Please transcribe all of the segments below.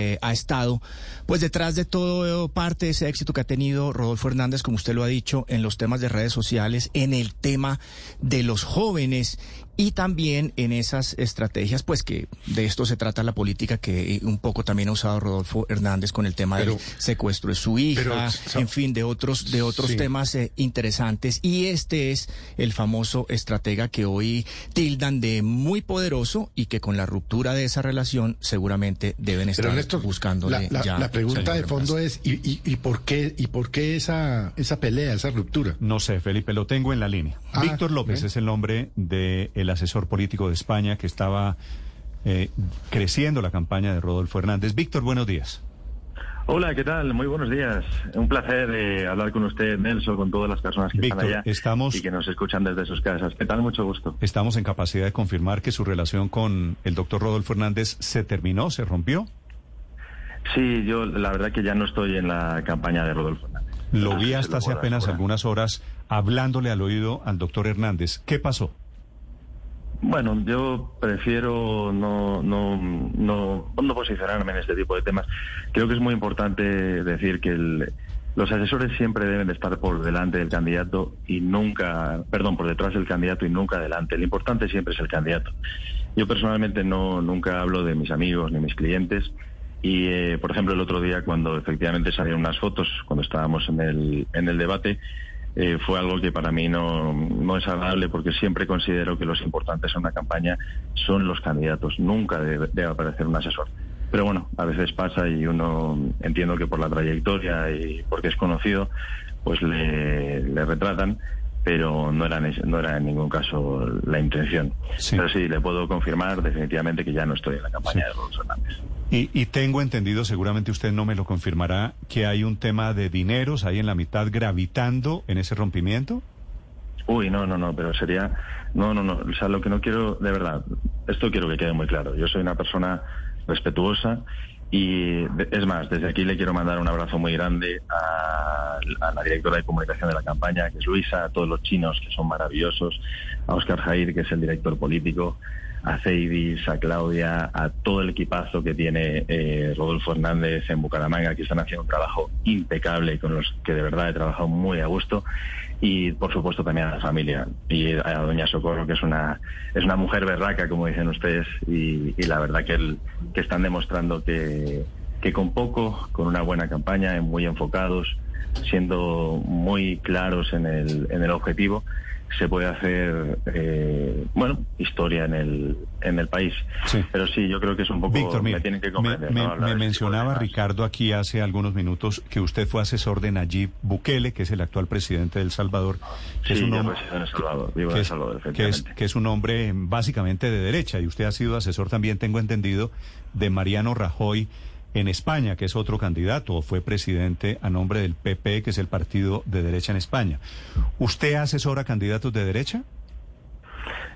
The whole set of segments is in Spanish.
Eh, ha estado, pues detrás de todo parte de ese éxito que ha tenido Rodolfo Hernández, como usted lo ha dicho, en los temas de redes sociales, en el tema de los jóvenes y también en esas estrategias, pues que de esto se trata la política que un poco también ha usado Rodolfo Hernández con el tema del secuestro de su hija, pero, en fin, de otros de otros Sí. temas eh, interesantes y este es el famoso estratega que hoy tildan de muy poderoso y que con la ruptura de esa relación seguramente deben estar Pero Néstor, buscándole la, la- ya la pregunta de de fondo es ¿y, y, y por qué y por qué esa esa pelea, esa ruptura? No sé, Felipe, lo tengo en la línea. Ah, Víctor López bien. es el nombre del asesor político de España que estaba eh, creciendo la campaña de Rodolfo Hernández. Víctor, buenos días. Hola, ¿qué tal? Muy buenos días. Un placer eh, hablar con usted, Nelson, con todas las personas que Víctor, están allá estamos- y que nos escuchan desde sus casas. ¿Qué tal? Mucho gusto. Estamos en capacidad de confirmar que su relación con el doctor Rodolfo Hernández se terminó, se rompió. Sí, yo la verdad que ya no estoy en la campaña de Rodolfo Hernández. Lo vi hasta hace apenas algunas horas hablándole al oído al doctor Hernández. ¿Qué pasó? Bueno, yo prefiero no, no, no, no posicionarme en este tipo de temas. Creo que es muy importante decir que el- los asesores siempre deben de estar por delante del candidato y nunca, perdón, por detrás del candidato y nunca delante. Lo importante siempre es el candidato. Yo personalmente no nunca hablo de mis amigos ni mis clientes. Y, eh, por ejemplo, el otro día, cuando efectivamente salieron unas fotos, cuando estábamos en el, en el debate, eh, fue algo que para mí no, no es agradable porque siempre considero que los importantes en una campaña son los candidatos. Nunca debe, debe aparecer un asesor. Pero bueno, a veces pasa y uno entiendo que por la trayectoria y porque es conocido, pues le, le retratan, pero no era, en- no era en ningún caso la intención. Sí. Pero sí, le puedo confirmar definitivamente que ya no estoy en la campaña Sí. de Rodolfo Hernández. Y, y tengo entendido, seguramente usted no me lo confirmará, que hay un tema de dineros ahí en la mitad gravitando en ese rompimiento. Uy, no, no, no, pero sería... No, no, no. O sea, lo que no quiero, de verdad, esto quiero que quede muy claro. Yo soy una persona respetuosa y, es más, desde aquí le quiero mandar un abrazo muy grande a, a la directora de comunicación de la campaña, que es Luisa, a todos los chinos, que son maravillosos, a Oscar Jair, que es el director político, a Ceidis, a Claudia, a todo el equipazo que tiene eh, Rodolfo Hernández en Bucaramanga, que están haciendo un trabajo impecable con los que de verdad he trabajado muy a gusto. Y por supuesto también a la familia y a doña Socorro, que es una, es una mujer berraca, como dicen ustedes, y, y la verdad que, el- que están demostrando que, que con poco, con una buena campaña, muy enfocados, siendo muy claros en el, en el objetivo, se puede hacer, eh, bueno, historia en el, en el país. Sí. Pero sí, yo creo que es un poco... Víctor, mire, me tienen que me, mencionaba. Ricardo aquí hace algunos minutos que usted fue asesor de Nayib Bukele, que es el actual presidente de El Salvador, que Sí, es un hombre que es, que es un hombre básicamente de derecha y usted ha sido asesor también, tengo entendido, de Mariano Rajoy en España, que es otro candidato, fue presidente a nombre del PP, que es el partido de derecha en España. ¿Usted asesora candidatos de derecha?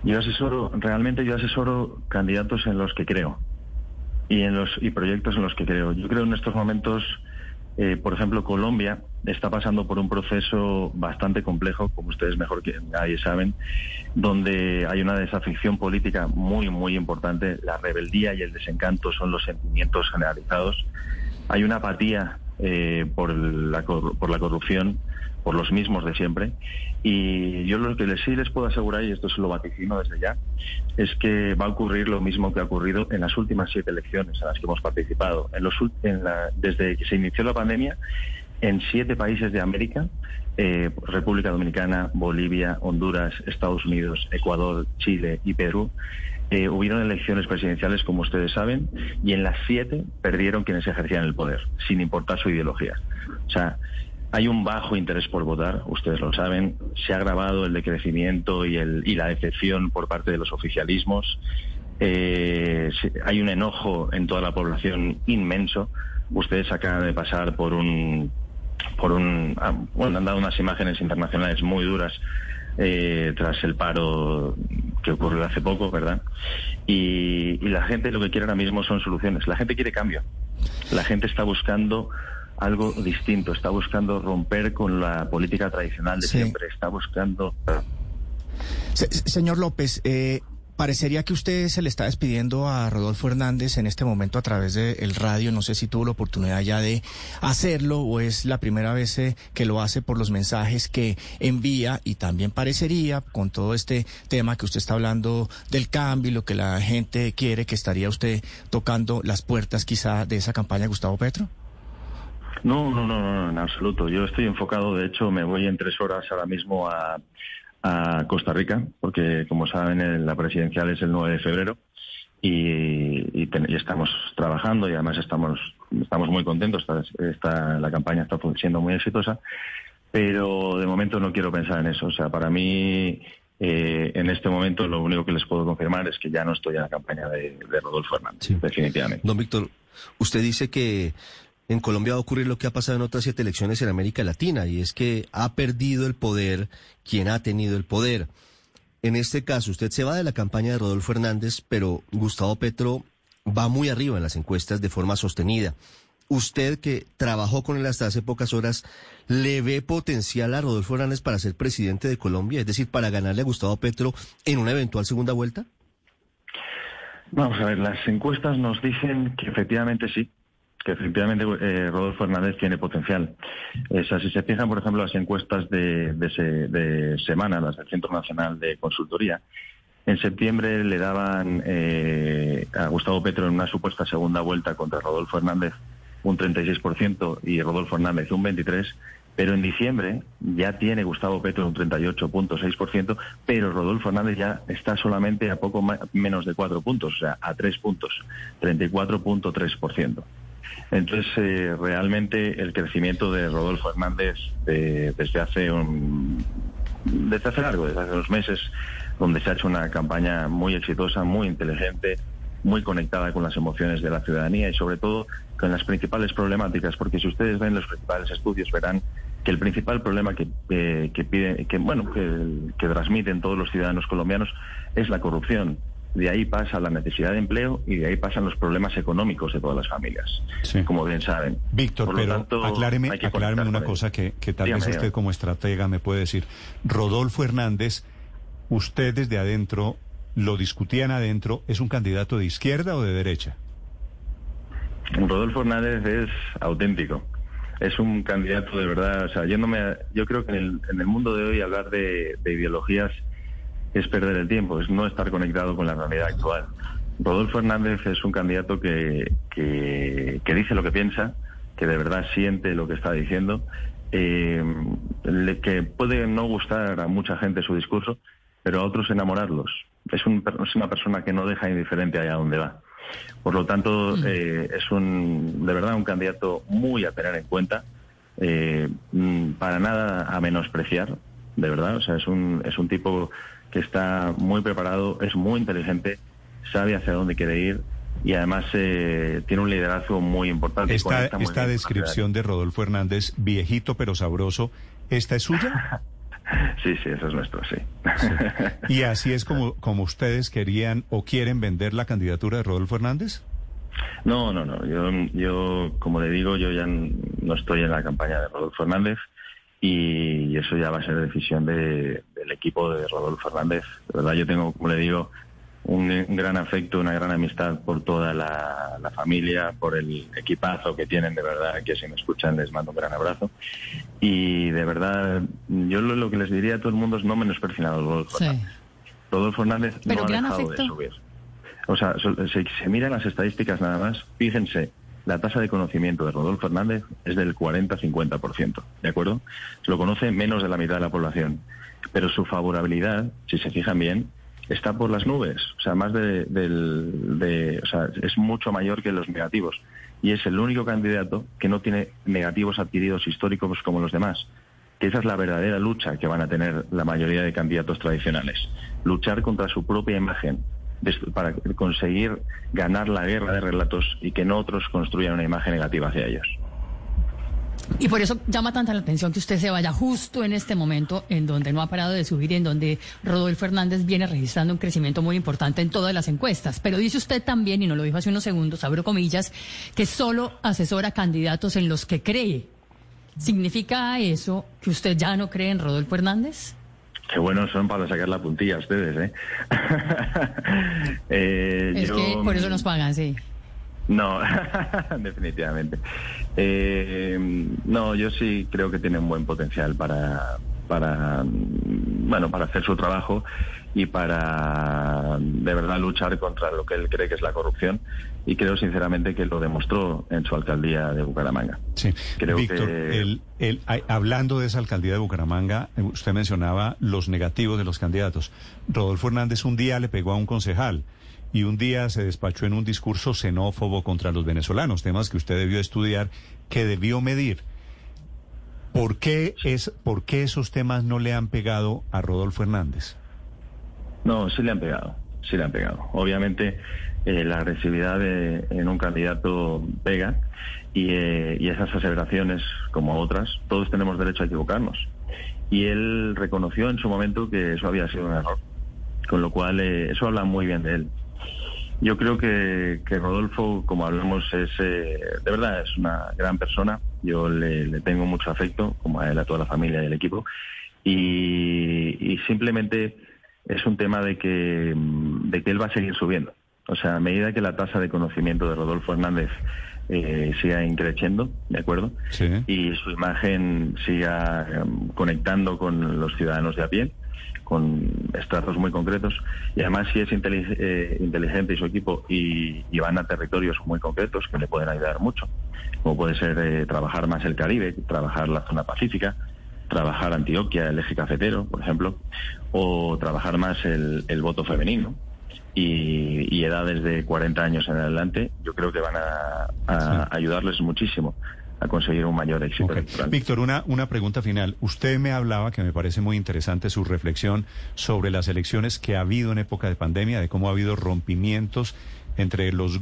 Yo asesoro, realmente yo asesoro candidatos en los que creo y en los y proyectos en los que creo. Yo creo en estos momentos, eh, por ejemplo, Colombia está pasando por un proceso bastante complejo, como ustedes mejor que nadie saben, donde hay una desafección política muy, muy importante. La rebeldía y el desencanto son los sentimientos generalizados. Hay una apatía eh, por, la, por la corrupción, por los mismos de siempre. Y yo lo que les, sí les puedo asegurar, y esto se lo vaticino desde ya, es que va a ocurrir lo mismo que ha ocurrido en las últimas siete elecciones en las que hemos participado. En los, en la- desde que se inició la pandemia, en siete países de América, eh, República Dominicana, Bolivia, Honduras, Estados Unidos, Ecuador, Chile y Perú, eh, hubieron elecciones presidenciales, como ustedes saben, y en las siete perdieron quienes ejercían el poder, sin importar su ideología. O sea, hay un bajo interés por votar, ustedes lo saben. Se ha agravado el decrecimiento y, el, y la decepción por parte de los oficialismos. Eh, hay un enojo en toda la población inmenso. Ustedes acaban de pasar por un, por un, ah, bueno, han dado unas imágenes internacionales muy duras eh, tras el paro que ocurrió hace poco, ¿verdad? Y, y la gente lo que quiere ahora mismo son soluciones. La gente quiere cambio. La gente está buscando algo distinto, está buscando romper con la política tradicional de siempre, está buscando... señor López, eh, parecería que usted se le está despidiendo a Rodolfo Hernández en este momento a través del radio. No sé si tuvo la oportunidad ya de hacerlo o es la primera vez eh, que lo hace por los mensajes que envía y también parecería con todo este tema que usted está hablando del cambio y lo que la gente quiere que estaría usted tocando las puertas quizá de esa campaña de Gustavo Petro. No, no, no, no, en absoluto. Yo estoy enfocado, de hecho, me voy en tres horas ahora mismo a, Costa Rica, porque como saben, la presidencial es el 9 de febrero y, estamos trabajando y además estamos, estamos muy contentos. Está, la campaña está siendo muy exitosa, pero de momento no quiero pensar en eso. O sea, para mí, eh, en este momento, lo único que les puedo confirmar es que ya no estoy en la campaña de, Rodolfo Hernández, definitivamente. Don Víctor, usted dice que en Colombia va a ocurrir lo que ha pasado en otras siete elecciones en América Latina, y es que ha perdido el poder quien ha tenido el poder. En este caso, usted se va de la campaña de Rodolfo Hernández, pero Gustavo Petro va muy arriba en las encuestas de forma sostenida. Usted que trabajó con él hasta hace pocas horas, ¿le ve potencial a Rodolfo Hernández para ser presidente de Colombia? Es decir, para ganarle a Gustavo Petro en una eventual segunda vuelta? Vamos a ver, las encuestas nos dicen que efectivamente sí, que efectivamente eh, Rodolfo Hernández tiene potencial. si se fijan, por ejemplo, las encuestas de, de, semana, las del Centro Nacional de Consultoría, en septiembre le daban eh, a Gustavo Petro en una supuesta segunda vuelta contra Rodolfo Hernández un 36% y Rodolfo Hernández un 23%, pero en diciembre ya tiene Gustavo Petro un 38.6%, pero Rodolfo Hernández ya está solamente a poco menos de cuatro puntos, o sea, a tres puntos, 34.3%. Entonces, eh, realmente el crecimiento de Rodolfo Hernández desde hace un, desde hace largo, desde hace unos meses, donde se ha hecho una campaña muy exitosa, muy inteligente, muy conectada con las emociones de la ciudadanía y sobre todo con las principales problemáticas, porque si ustedes ven los principales estudios verán que el principal problema que, eh, que bueno, que transmiten todos los ciudadanos colombianos es la corrupción de ahí pasa la necesidad de empleo y de ahí pasan los problemas económicos de todas las familias, como bien saben. Víctor, pero acláreme, una cosa que, tal vez usted como estratega me puede decir. Rodolfo Hernández, usted desde adentro, lo discutían adentro, ¿es un candidato de izquierda o de derecha? Rodolfo Hernández es auténtico. Es un candidato de verdad, o sea, yéndome yo creo que en el, mundo de hoy hablar de ideologías es perder el tiempo, es no estar conectado con la realidad actual. Rodolfo Hernández es un candidato que, que, dice lo que piensa, que de verdad siente lo que está diciendo, eh, que puede no gustar a mucha gente su discurso, pero a otros enamorarlos. Es, un, es una persona que no deja indiferente allá donde va. Por lo tanto, mm. eh, es un, de verdad un candidato muy a tener en cuenta, eh, mm, para nada a menospreciar, de verdad. O sea, es un, es un tipo que está muy preparado, es muy inteligente, sabe hacia dónde quiere ir y además eh, tiene un liderazgo muy importante. Esta, esta descripción de Rodolfo Hernández, viejito pero sabroso, ¿esta es suya? Sí, sí, eso es nuestro, sí. ¿Y así es como, como ustedes querían o quieren vender la candidatura de Rodolfo Hernández? No, no, no. Yo, yo, como le digo, yo ya no estoy en la campaña de Rodolfo Hernández y eso ya va a ser decisión del equipo de Rodolfo Fernández. De verdad, yo tengo, como le digo, un, gran afecto, una gran amistad por toda la, familia, por el equipazo que tienen, de verdad, que si me escuchan les mando un gran abrazo. Y de verdad, yo lo, que les diría a todo el mundo es no menosprecien a Rodolfo Fernández. Rodolfo Fernández no ha dejado de subir. O sea, si se miran las estadísticas nada más, fíjense, la tasa de conocimiento de Rodolfo Hernández es del 40-50%, ¿de acuerdo? Lo conoce menos de la mitad de la población, pero su favorabilidad, si se fijan bien, está por las nubes, o sea, más de, de, o sea, es mucho mayor que los negativos y es el único candidato que no tiene negativos adquiridos históricos como los demás. Que esa es la verdadera lucha que van a tener la mayoría de candidatos tradicionales. Luchar contra su propia imagen, para conseguir ganar la guerra de relatos y que no otros construyan una imagen negativa hacia ellos. Y por eso llama tanta la atención que usted se vaya justo en este momento en donde no ha parado de subir y en donde Rodolfo Hernández viene registrando un crecimiento muy importante en todas las encuestas. Pero dice usted también, y no lo dijo hace unos segundos, abro comillas, que solo asesora candidatos en los que cree. ¿Significa eso que usted ya no cree en Rodolfo Hernández? Qué buenos son para sacar la puntilla ustedes, ¿eh? eh es que por eso nos pagan, sí. No, definitivamente. Eh, no, yo sí creo que tiene un buen potencial para, para, bueno, para hacer su trabajo y para de verdad luchar contra lo que él cree que es la corrupción. Y creo sinceramente que lo demostró en su alcaldía de Bucaramanga. Sí, creo Víctor, el, el, hablando de esa alcaldía de Bucaramanga, eh, usted mencionaba los negativos de los candidatos. Rodolfo Hernández un día le pegó a un concejal y un día se despachó en un discurso xenófobo contra los venezolanos, temas que usted debió estudiar, que debió medir. ¿Por qué, es, ¿Por qué esos temas no le han pegado a Rodolfo Hernández? No, sí le han pegado, sí le han pegado. Obviamente eh, la agresividad en un candidato pega y, eh, y esas aseveraciones, como otras, todos tenemos derecho a equivocarnos. Y él reconoció en su momento que eso había sido un error, con lo cual eh, eso habla muy bien de él. Yo creo que, Rodolfo, como hablamos, es eh, de verdad es una gran persona. Yo le, tengo mucho afecto, como a él, a toda la familia y el equipo. Y, simplemente es un tema de que, de que él va a seguir subiendo. O sea, a medida que la tasa de conocimiento de Rodolfo Hernández eh, siga increciendo, ¿de acuerdo? Y su imagen siga em, conectando con los ciudadanos de a pie, con estratos muy concretos y además si es eh, inteligente y su equipo y, van a territorios muy concretos que le pueden ayudar mucho, como puede ser eh, trabajar más el Caribe, trabajar la zona pacífica, trabajar Antioquia, el eje cafetero, por ejemplo, o trabajar más el, voto femenino. Y, edades de 40 años en adelante, yo creo que van a, ayudarles muchísimo a conseguir un mayor éxito Víctor, una, una pregunta final. Usted me hablaba, que me parece muy interesante su reflexión sobre las elecciones que ha habido en época de pandemia, de cómo ha habido rompimientos entre los,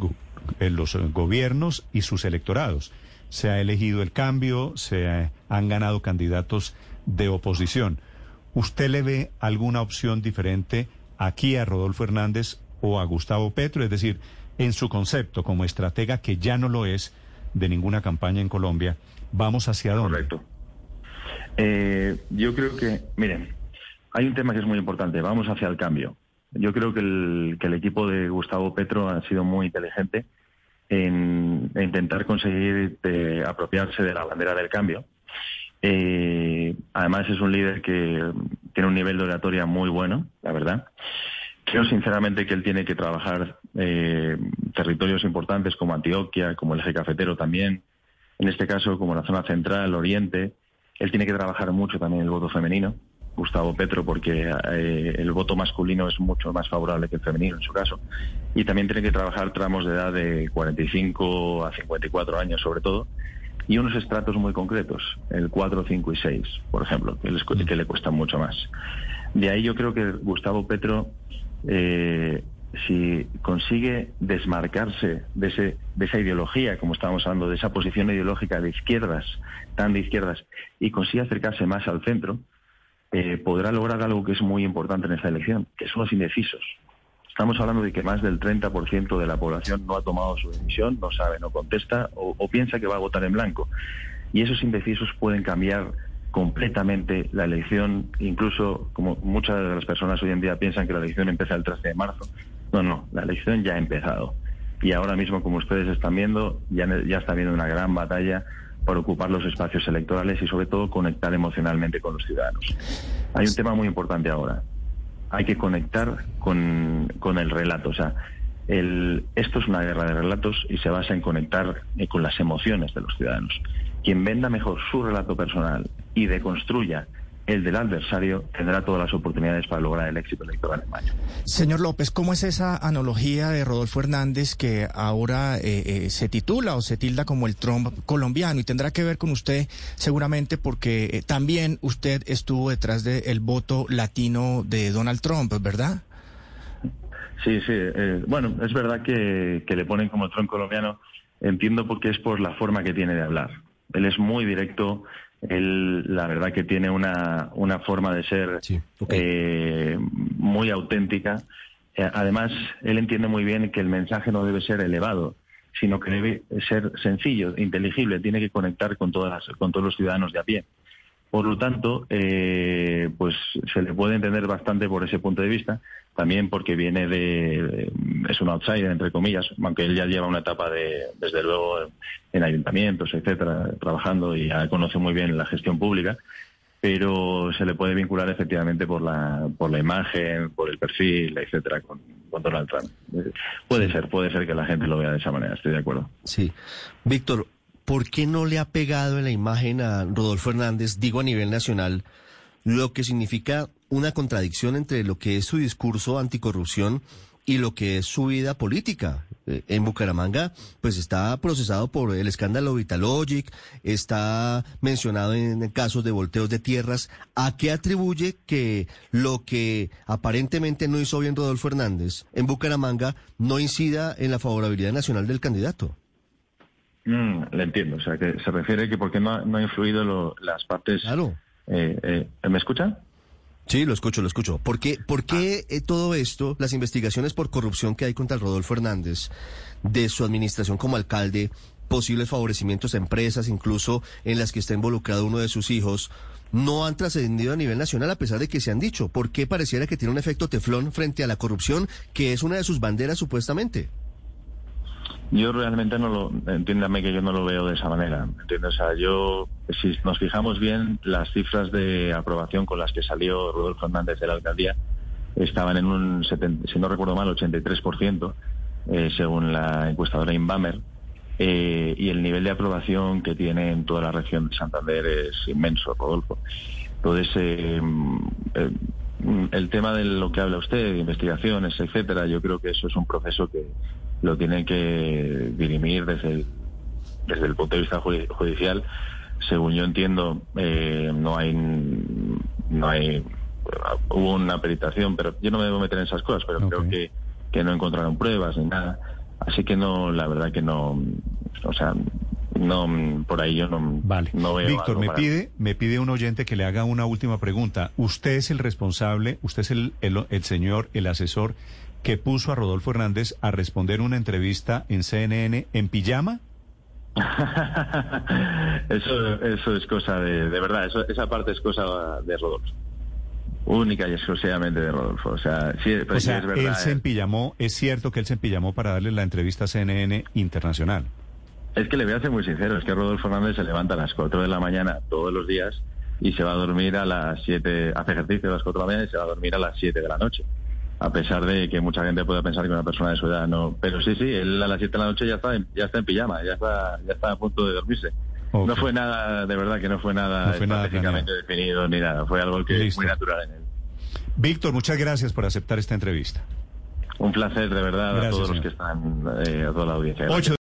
eh, los gobiernos y sus electorados. Se ha elegido el cambio, se han ganado candidatos de oposición. ¿Usted le ve alguna opción diferente aquí a Rodolfo Hernández o a Gustavo Petro? Es decir, en su concepto como estratega, que ya no lo es, de ninguna campaña en Colombia. ¿Vamos hacia dónde? Correcto. Eh, yo creo que, miren, hay un tema que es muy importante. Vamos hacia el cambio. Yo creo que el, que el equipo de Gustavo Petro ha sido muy inteligente en, intentar conseguir eh, apropiarse de la bandera del cambio. Eh, además es un líder que tiene un nivel de oratoria muy bueno, la verdad. Creo sinceramente que él tiene que trabajar eh, territorios importantes como Antioquia, como el eje cafetero también, en este caso como la zona central, Oriente. Él tiene que trabajar mucho también el voto femenino, Gustavo Petro, porque eh, el voto masculino es mucho más favorable que el femenino en su caso. Y también tiene que trabajar tramos de edad de 45 a 54 años sobre todo, y unos estratos muy concretos, el 4, 5 y 6, por ejemplo, que, que le cuestan mucho más. De ahí yo creo que Gustavo Petro eh, si consigue desmarcarse de, ese, de esa ideología, como estábamos hablando, de esa posición ideológica de izquierdas, tan de izquierdas, y consigue acercarse más al centro, eh, podrá lograr algo que es muy importante en esta elección, que son los indecisos. Estamos hablando de que más del 30% de la población no ha tomado su decisión, no sabe, no contesta o piensa que va a votar en blanco. Y esos indecisos pueden cambiar completamente la elección, incluso como muchas de las personas hoy en día piensan que la elección empieza el 13 de marzo. No, no, la elección ya ha empezado. Y ahora mismo, como ustedes están viendo, ya, ya está habiendo una gran batalla por ocupar los espacios electorales y sobre todo conectar emocionalmente con los ciudadanos. Hay un tema muy importante ahora. Hay que conectar con, con el relato. O sea, esto es una guerra de relatos y se basa en conectar eh, con las emociones de los ciudadanos. Quien venda mejor su relato personal y deconstruya el del adversario tendrá todas las oportunidades para lograr el éxito electoral en mayo. Señor López, ¿cómo es esa analogía de Rodolfo Hernández que ahora eh, eh, se titula o se tilda como el Trump colombiano? Y tendrá que ver con usted seguramente porque también usted estuvo detrás del voto latino de Donald Trump, ¿verdad? Sí, sí. eh, bueno, es verdad que, que le ponen como tronco colombiano. Entiendo porque es por la forma que tiene de hablar. Él es muy directo. Él, la verdad, que tiene una, una forma de ser Sí, eh, muy auténtica. Eh, además, él entiende muy bien que el mensaje no debe ser elevado, sino que debe ser sencillo, inteligible. Tiene que conectar con, todas las- con todos los ciudadanos de a pie. Por lo tanto, eh, pues se le puede entender bastante por ese punto de vista, también porque viene de, es un outsider entre comillas, aunque él ya lleva una etapa de, desde luego, en ayuntamientos, etcétera, trabajando y ya conoce muy bien la gestión pública, pero se le puede vincular efectivamente por la, por la imagen, por el perfil, etcétera, con, con Donald Trump. Puede ser, puede ser que la gente lo vea de esa manera, estoy de acuerdo. Sí. Víctor, ¿por qué no le ha pegado en la imagen a Rodolfo Hernández, digo a nivel nacional, lo que significa una contradicción entre lo que es su discurso anticorrupción y lo que es su vida política? Eh, En Bucaramanga, pues está procesado por el escándalo Vitalogic, está mencionado en casos de volteos de tierras. ¿A qué atribuye que lo que aparentemente no hizo bien Rodolfo Hernández en Bucaramanga no incida en la favorabilidad nacional del candidato? Mm, le entiendo, o sea, que se refiere que porque no ha, no ha influido lo- las partes... Claro. Eh, eh, ¿Me escuchan? Sí, lo escucho, lo escucho. ¿Por qué, por qué eh, todo esto, las investigaciones por corrupción que hay contra Rodolfo Hernández, de su administración como alcalde, posibles favorecimientos a empresas, incluso en las que está involucrado uno de sus hijos, no han trascendido a nivel nacional a pesar de que se han dicho? ¿Por qué pareciera que tiene un efecto teflón frente a la corrupción, que es una de sus banderas supuestamente? Yo realmente no lo, entiéndame que yo no lo veo de esa manera, ¿entiendes? O sea, yo, si nos fijamos bien, las cifras de aprobación con las que salió Rodolfo Hernández de la alcaldía estaban en un, 70, si no recuerdo mal, 83%, eh, según la encuestadora Inbamer, eh, y el nivel de aprobación que tiene en toda la región de Santander es inmenso, Rodolfo. Entonces, eh, eh, el tema de lo que habla usted, de investigaciones, etcétera, yo creo que eso es un proceso que lo tiene que dirimir desde el, desde el punto de vista judi- judicial. Según yo entiendo, eh, no hay no hay hubo una peritación, pero yo no me debo meter en esas cosas, pero creo que, que no encontraron pruebas ni nada. Así que no, la verdad que no, o sea, no, por ahí yo no, Vale. no veo. Víctor, me para- pide, me pide un oyente que le haga una última pregunta. ¿Usted es el responsable, usted es el, el, el señor, el asesor que puso a Rodolfo Hernández a responder una entrevista en CNN en pijama? eso, eso es cosa de, de verdad, eso, esa parte es cosa de Rodolfo. Única y exclusivamente de Rodolfo. O sea, sí, pero o sí sea, es verdad. él se eh. empillamó, es cierto que él se empillamó para darle la entrevista a CNN Internacional. Es que le voy a ser muy sincero, es que Rodolfo Hernández se levanta a las 4 de la mañana todos los días y se va a dormir a las 7, hace ejercicio a las 4 de la mañana y se va a dormir a las 7 de la noche. A pesar de que mucha gente pueda pensar que una persona de su edad no. Pero sí, sí, él a las 7 de la noche ya está, en- ya está en pijama, ya está, ya está a punto de dormirse. No fue nada, de verdad que no fue nada No fue nada estratégicamente definido ni nada, fue algo que es muy natural en él. Víctor, muchas gracias por aceptar esta entrevista. Un placer, de verdad, Gracias, a todos señor. los que están, eh, a toda la audiencia. Ocho